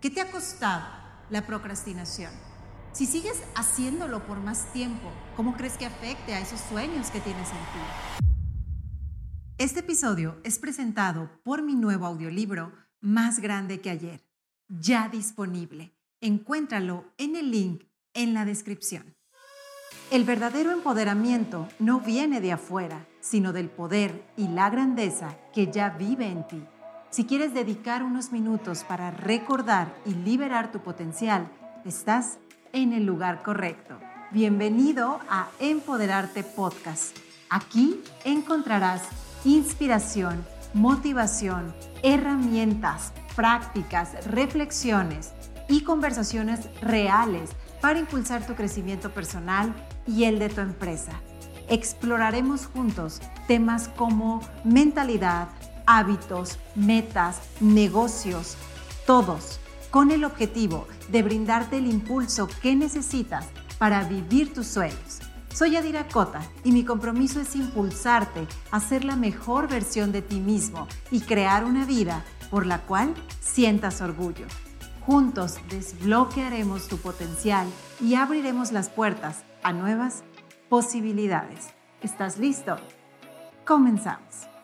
¿Qué te ha costado la procrastinación? Si sigues haciéndolo por más tiempo, ¿cómo crees que afecte a esos sueños que tienes en ti? Este episodio es presentado por mi nuevo audiolibro Más grande que ayer, ya disponible. Encuéntralo en el link en la descripción. El verdadero empoderamiento no viene de afuera, sino del poder y la grandeza que ya vive en ti. Si quieres dedicar unos minutos para recordar y liberar tu potencial, estás en el lugar correcto. Bienvenido a Empoderarte Podcast. Aquí encontrarás inspiración, motivación, herramientas, prácticas, reflexiones y conversaciones reales para impulsar tu crecimiento personal y el de tu empresa. Exploraremos juntos temas como mentalidad, hábitos, metas, negocios, todos con el objetivo de brindarte el impulso que necesitas para vivir tus sueños. Soy Adira Cota y mi compromiso es impulsarte a ser la mejor versión de ti mismo y crear una vida por la cual sientas orgullo. Juntos desbloquearemos tu potencial y abriremos las puertas a nuevas posibilidades. ¿Estás listo? Comenzamos.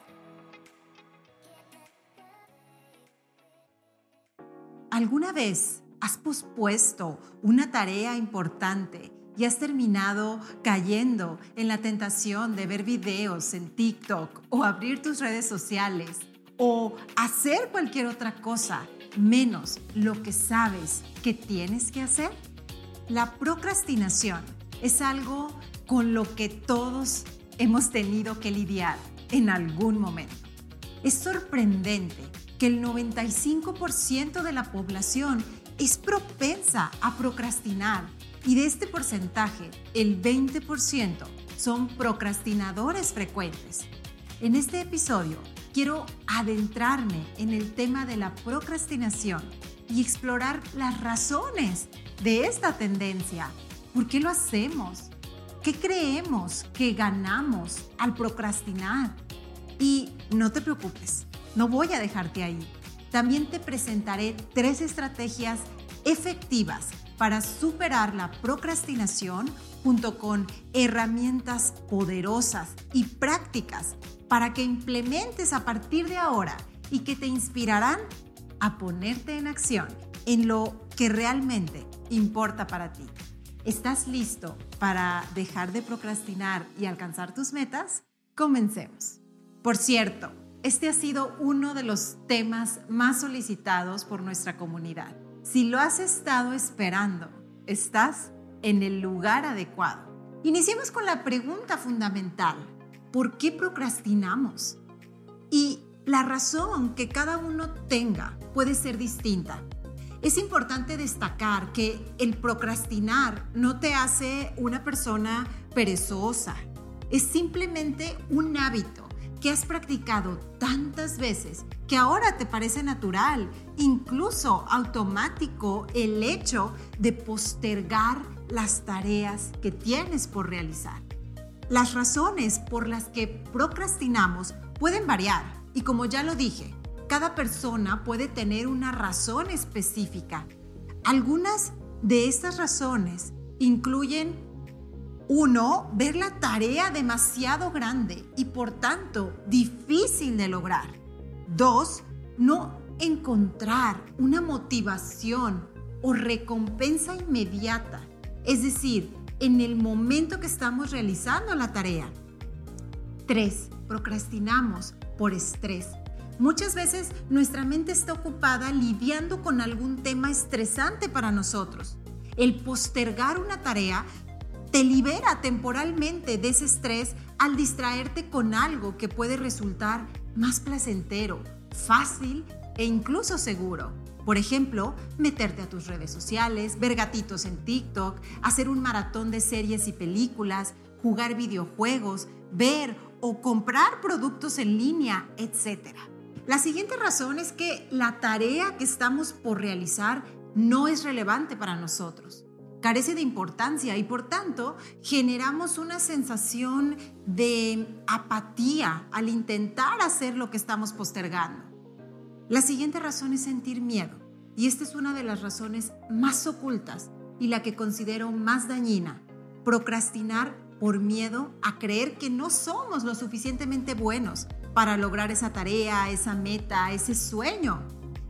¿Alguna vez has pospuesto una tarea importante y has terminado cayendo en la tentación de ver videos en TikTok o abrir tus redes sociales o hacer cualquier otra cosa menos lo que sabes que tienes que hacer? La procrastinación es algo con lo que todos hemos tenido que lidiar en algún momento. Es sorprendente que el 95% de la población es propensa a procrastinar y de este porcentaje, el 20% son procrastinadores frecuentes. En este episodio quiero adentrarme en el tema de la procrastinación y explorar las razones de esta tendencia. ¿Por qué lo hacemos? ¿Qué creemos que ganamos al procrastinar? Y no te preocupes, no voy a dejarte ahí. También te presentaré tres estrategias efectivas para superar la procrastinación junto con herramientas poderosas y prácticas para que implementes a partir de ahora y que te inspirarán a ponerte en acción en lo que realmente importa para ti. ¿Estás listo para dejar de procrastinar y alcanzar tus metas? Comencemos. Por cierto, este ha sido uno de los temas más solicitados por nuestra comunidad. Si lo has estado esperando, estás en el lugar adecuado. Iniciemos con la pregunta fundamental. ¿por qué procrastinamos? Y la razón que cada uno tenga puede ser distinta. Es importante destacar que el procrastinar no te hace una persona perezosa. Es simplemente un hábito que has practicado tantas veces que ahora te parece natural, incluso automático, el hecho de postergar las tareas que tienes por realizar. Las razones por las que procrastinamos pueden variar y como ya lo dije, cada persona puede tener una razón específica. Algunas de estas razones incluyen uno, ver la tarea demasiado grande y por tanto difícil de lograr. Dos, no encontrar una motivación o recompensa inmediata. Es decir, en el momento que estamos realizando la tarea. 3. Procrastinamos por estrés. Muchas veces nuestra mente está ocupada lidiando con algún tema estresante para nosotros. El postergar una tarea te libera temporalmente de ese estrés al distraerte con algo que puede resultar más placentero, fácil e incluso seguro. Por ejemplo, meterte a tus redes sociales, ver gatitos en TikTok, hacer un maratón de series y películas, jugar videojuegos, ver o comprar productos en línea, etc. La siguiente razón es que la tarea que estamos por realizar no es relevante para nosotros. Carece de importancia y por tanto generamos una sensación de apatía al intentar hacer lo que estamos postergando. La siguiente razón es sentir miedo. y esta es una de las razones más ocultas y la que considero más dañina, procrastinar por miedo a creer que no somos lo suficientemente buenos para lograr esa tarea, esa meta, ese sueño.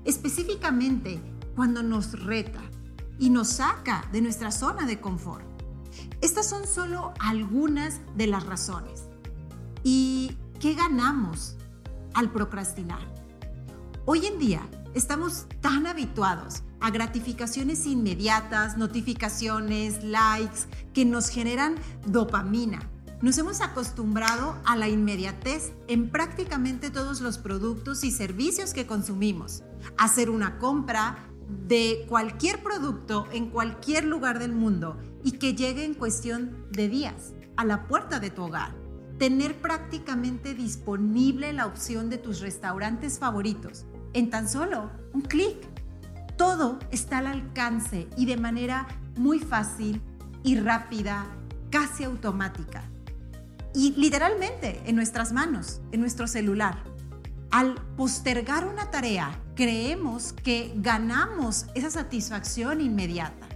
Específicamente cuando nos reta y nos saca de nuestra zona de confort. Estas son solo algunas de las razones. ¿Y qué ganamos al procrastinar? Hoy en día estamos tan habituados a gratificaciones inmediatas, notificaciones, likes, que nos generan dopamina. Nos hemos acostumbrado a la inmediatez en prácticamente todos los productos y servicios que consumimos. Hacer una compra de cualquier producto en cualquier lugar del mundo y que llegue en cuestión de días a la puerta de tu hogar. Tener prácticamente disponible la opción de tus restaurantes favoritos en tan solo un clic. Todo está al alcance y de manera muy fácil y rápida, casi automática. Y literalmente en nuestras manos, en nuestro celular. Al postergar una tarea, creemos que ganamos esa satisfacción inmediata.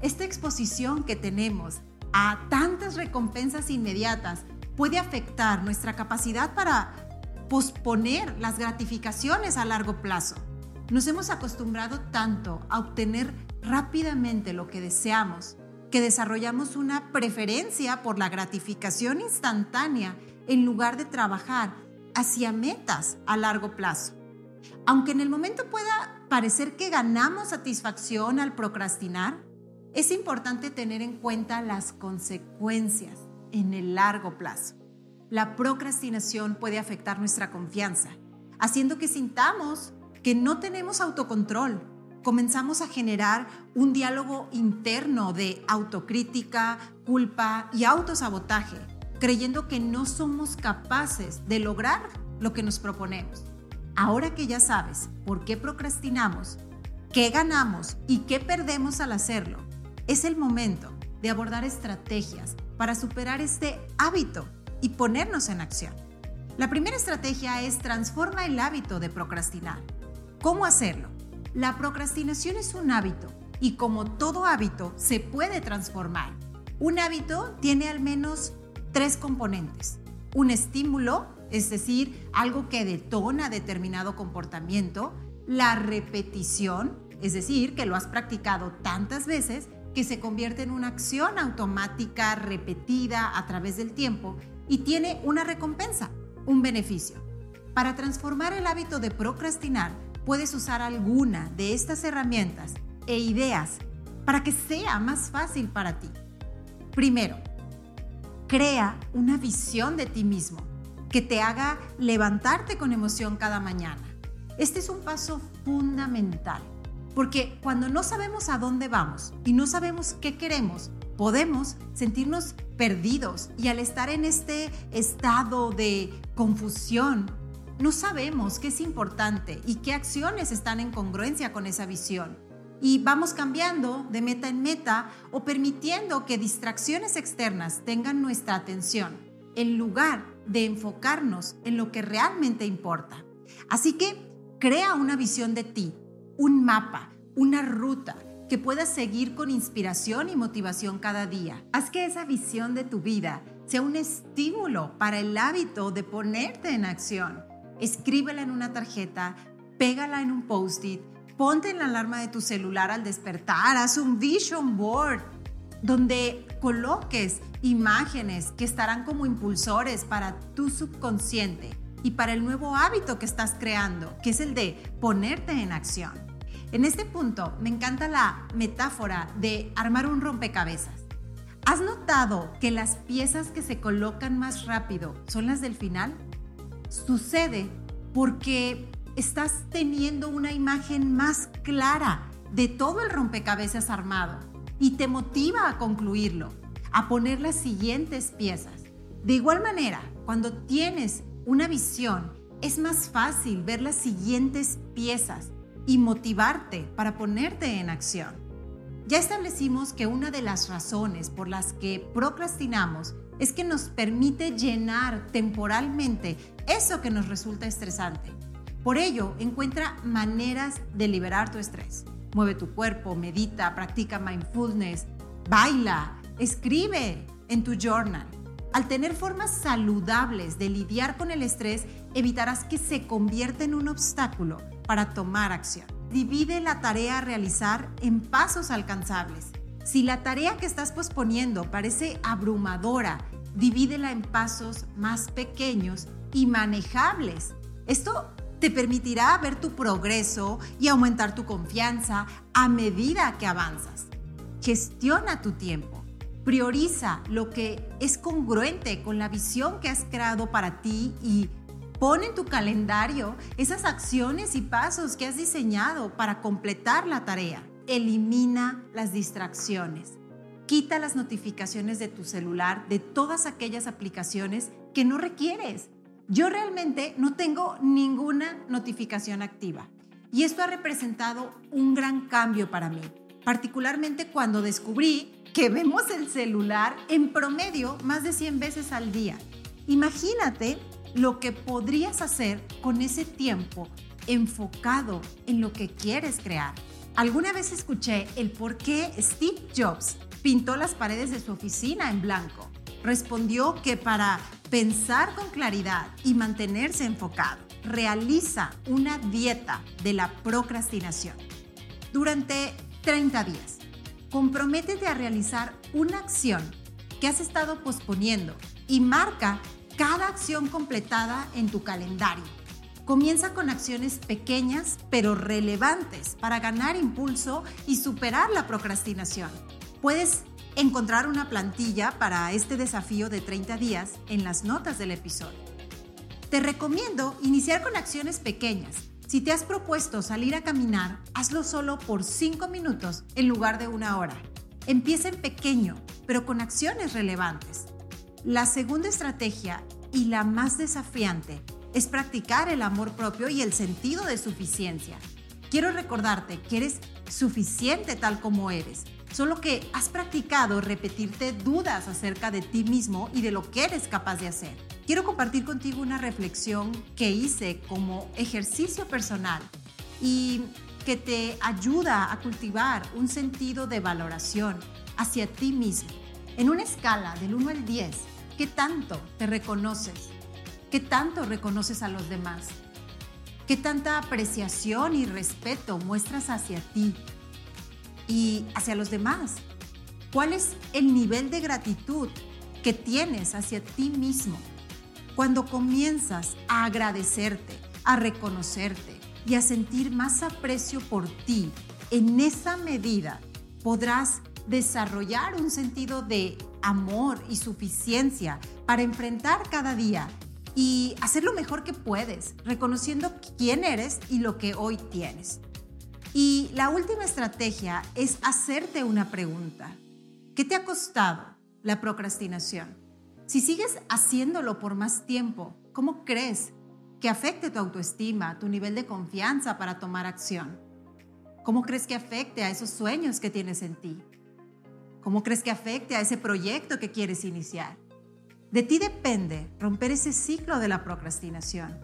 Esta exposición que tenemos a tantas recompensas inmediatas puede afectar nuestra capacidad para posponer las gratificaciones a largo plazo. Nos hemos acostumbrado tanto a obtener rápidamente lo que deseamos que desarrollamos una preferencia por la gratificación instantánea en lugar de trabajar hacia metas a largo plazo. Aunque en el momento pueda parecer que ganamos satisfacción al procrastinar, es importante tener en cuenta las consecuencias en el largo plazo la procrastinación puede afectar nuestra confianza, haciendo que sintamos que no tenemos autocontrol. Comenzamos a generar un diálogo interno de autocrítica, culpa y autosabotaje, creyendo que no somos capaces de lograr lo que nos proponemos. Ahora que ya sabes por qué procrastinamos, qué ganamos y qué perdemos al hacerlo, es el momento de abordar estrategias para superar este hábito y ponernos en acción. La primera estrategia es transforma el hábito de procrastinar. ¿Cómo hacerlo? La procrastinación es un hábito y como todo hábito se puede transformar. Un hábito tiene al menos tres componentes. Un estímulo, es decir, algo que detona determinado comportamiento. La repetición, es decir, que lo has practicado tantas veces que se convierte en una acción automática repetida a través del tiempo y tiene una recompensa, un beneficio. Para transformar el hábito de procrastinar, puedes usar alguna de estas herramientas e ideas para que sea más fácil para ti. Primero, crea una visión de ti mismo que te haga levantarte con emoción cada mañana. Este es un paso fundamental, porque cuando no sabemos a dónde vamos y no sabemos qué queremos, podemos sentirnos perdidos y al estar en este estado de confusión, no sabemos qué es importante y qué acciones están en congruencia con esa visión. Y vamos cambiando de meta en meta o permitiendo que distracciones externas tengan nuestra atención en lugar de enfocarnos en lo que realmente importa. Así que crea una visión de ti, un mapa, una ruta que puedas seguir con inspiración y motivación cada día. Haz que esa visión de tu vida sea un estímulo para el hábito de ponerte en acción. Escríbela en una tarjeta, pégala en un post-it, ponte en la alarma de tu celular al despertar, haz un vision board donde coloques imágenes que estarán como impulsores para tu subconsciente y para el nuevo hábito que estás creando, que es el de ponerte en acción. En este punto me encanta la metáfora de armar un rompecabezas. ¿Has notado que las piezas que se colocan más rápido son las del final? Sucede porque estás teniendo una imagen más clara de todo el rompecabezas armado y te motiva a concluirlo, a poner las siguientes piezas. De igual manera, cuando tienes una visión, es más fácil ver las siguientes piezas y motivarte para ponerte en acción. Ya establecimos que una de las razones por las que procrastinamos es que nos permite llenar temporalmente eso que nos resulta estresante. Por ello, encuentra maneras de liberar tu estrés. Mueve tu cuerpo, medita, practica mindfulness, baila, escribe en tu journal. Al tener formas saludables de lidiar con el estrés, evitarás que se convierta en un obstáculo para tomar acción. Divide la tarea a realizar en pasos alcanzables. Si la tarea que estás posponiendo parece abrumadora, divídela en pasos más pequeños y manejables. Esto te permitirá ver tu progreso y aumentar tu confianza a medida que avanzas. Gestiona tu tiempo. Prioriza lo que es congruente con la visión que has creado para ti y pon en tu calendario esas acciones y pasos que has diseñado para completar la tarea. Elimina las distracciones. Quita las notificaciones de tu celular de todas aquellas aplicaciones que no requieres. Yo realmente no tengo ninguna notificación activa y esto ha representado un gran cambio para mí, particularmente cuando descubrí que vemos el celular en promedio más de 100 veces al día. Imagínate lo que podrías hacer con ese tiempo enfocado en lo que quieres crear. Alguna vez escuché el por qué Steve Jobs pintó las paredes de su oficina en blanco. Respondió que para pensar con claridad y mantenerse enfocado, realiza una dieta de la procrastinación. Durante 30 días, comprométete a realizar una acción que has estado posponiendo y marca cada acción completada en tu calendario. Comienza con acciones pequeñas pero relevantes para ganar impulso y superar la procrastinación. Puedes encontrar una plantilla para este desafío de 30 días en las notas del episodio. Te recomiendo iniciar con acciones pequeñas. Si te has propuesto salir a caminar, hazlo solo por 5 minutos en lugar de una hora. Empieza en pequeño, pero con acciones relevantes. La segunda estrategia y la más desafiante es practicar el amor propio y el sentido de suficiencia. Quiero recordarte que eres suficiente tal como eres solo que has practicado repetirte dudas acerca de ti mismo y de lo que eres capaz de hacer. Quiero compartir contigo una reflexión que hice como ejercicio personal y que te ayuda a cultivar un sentido de valoración hacia ti mismo. En una escala del 1 al 10, ¿qué tanto te reconoces? ¿Qué tanto reconoces a los demás? ¿Qué tanta apreciación y respeto muestras hacia ti? Y hacia los demás? ¿Cuál es el nivel de gratitud que tienes hacia ti mismo? Cuando comienzas a agradecerte, a reconocerte y a sentir más aprecio por ti, en esa medida podrás desarrollar un sentido de amor y suficiencia para enfrentar cada día y hacer lo mejor que puedes, reconociendo quién eres y lo que hoy tienes. Y la última estrategia es hacerte una pregunta. ¿Qué te ha costado la procrastinación? Si sigues haciéndolo por más tiempo, ¿cómo crees que afecte tu autoestima, tu nivel de confianza para tomar acción? ¿Cómo crees que afecte a esos sueños que tienes en ti? ¿Cómo crees que afecte a ese proyecto que quieres iniciar? De ti depende romper ese ciclo de la procrastinación.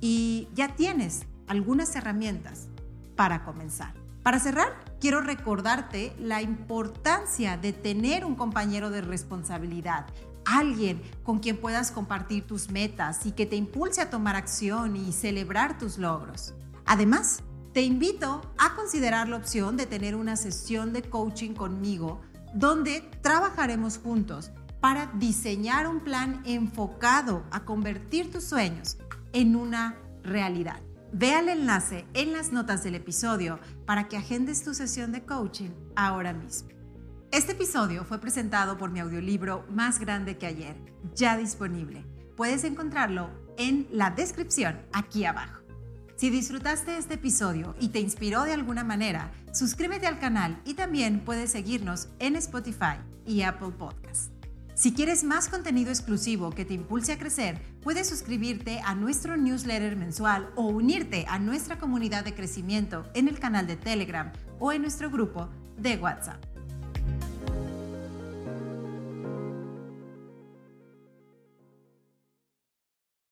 Y ya tienes algunas herramientas para comenzar. Para cerrar, quiero recordarte la importancia de tener un compañero de responsabilidad, alguien con quien puedas compartir tus metas y que te impulse a tomar acción y celebrar tus logros. Además, te invito a considerar la opción de tener una sesión de coaching conmigo donde trabajaremos juntos para diseñar un plan enfocado a convertir tus sueños en una realidad. Ve al enlace en las notas del episodio para que agendes tu sesión de coaching ahora mismo. Este episodio fue presentado por mi audiolibro Más Grande que Ayer, ya disponible. Puedes encontrarlo en la descripción aquí abajo. Si disfrutaste este episodio y te inspiró de alguna manera, suscríbete al canal y también puedes seguirnos en Spotify y Apple Podcasts. Si quieres más contenido exclusivo que te impulse a crecer, puedes suscribirte a nuestro newsletter mensual o unirte a nuestra comunidad de crecimiento en el canal de Telegram o en nuestro grupo de WhatsApp.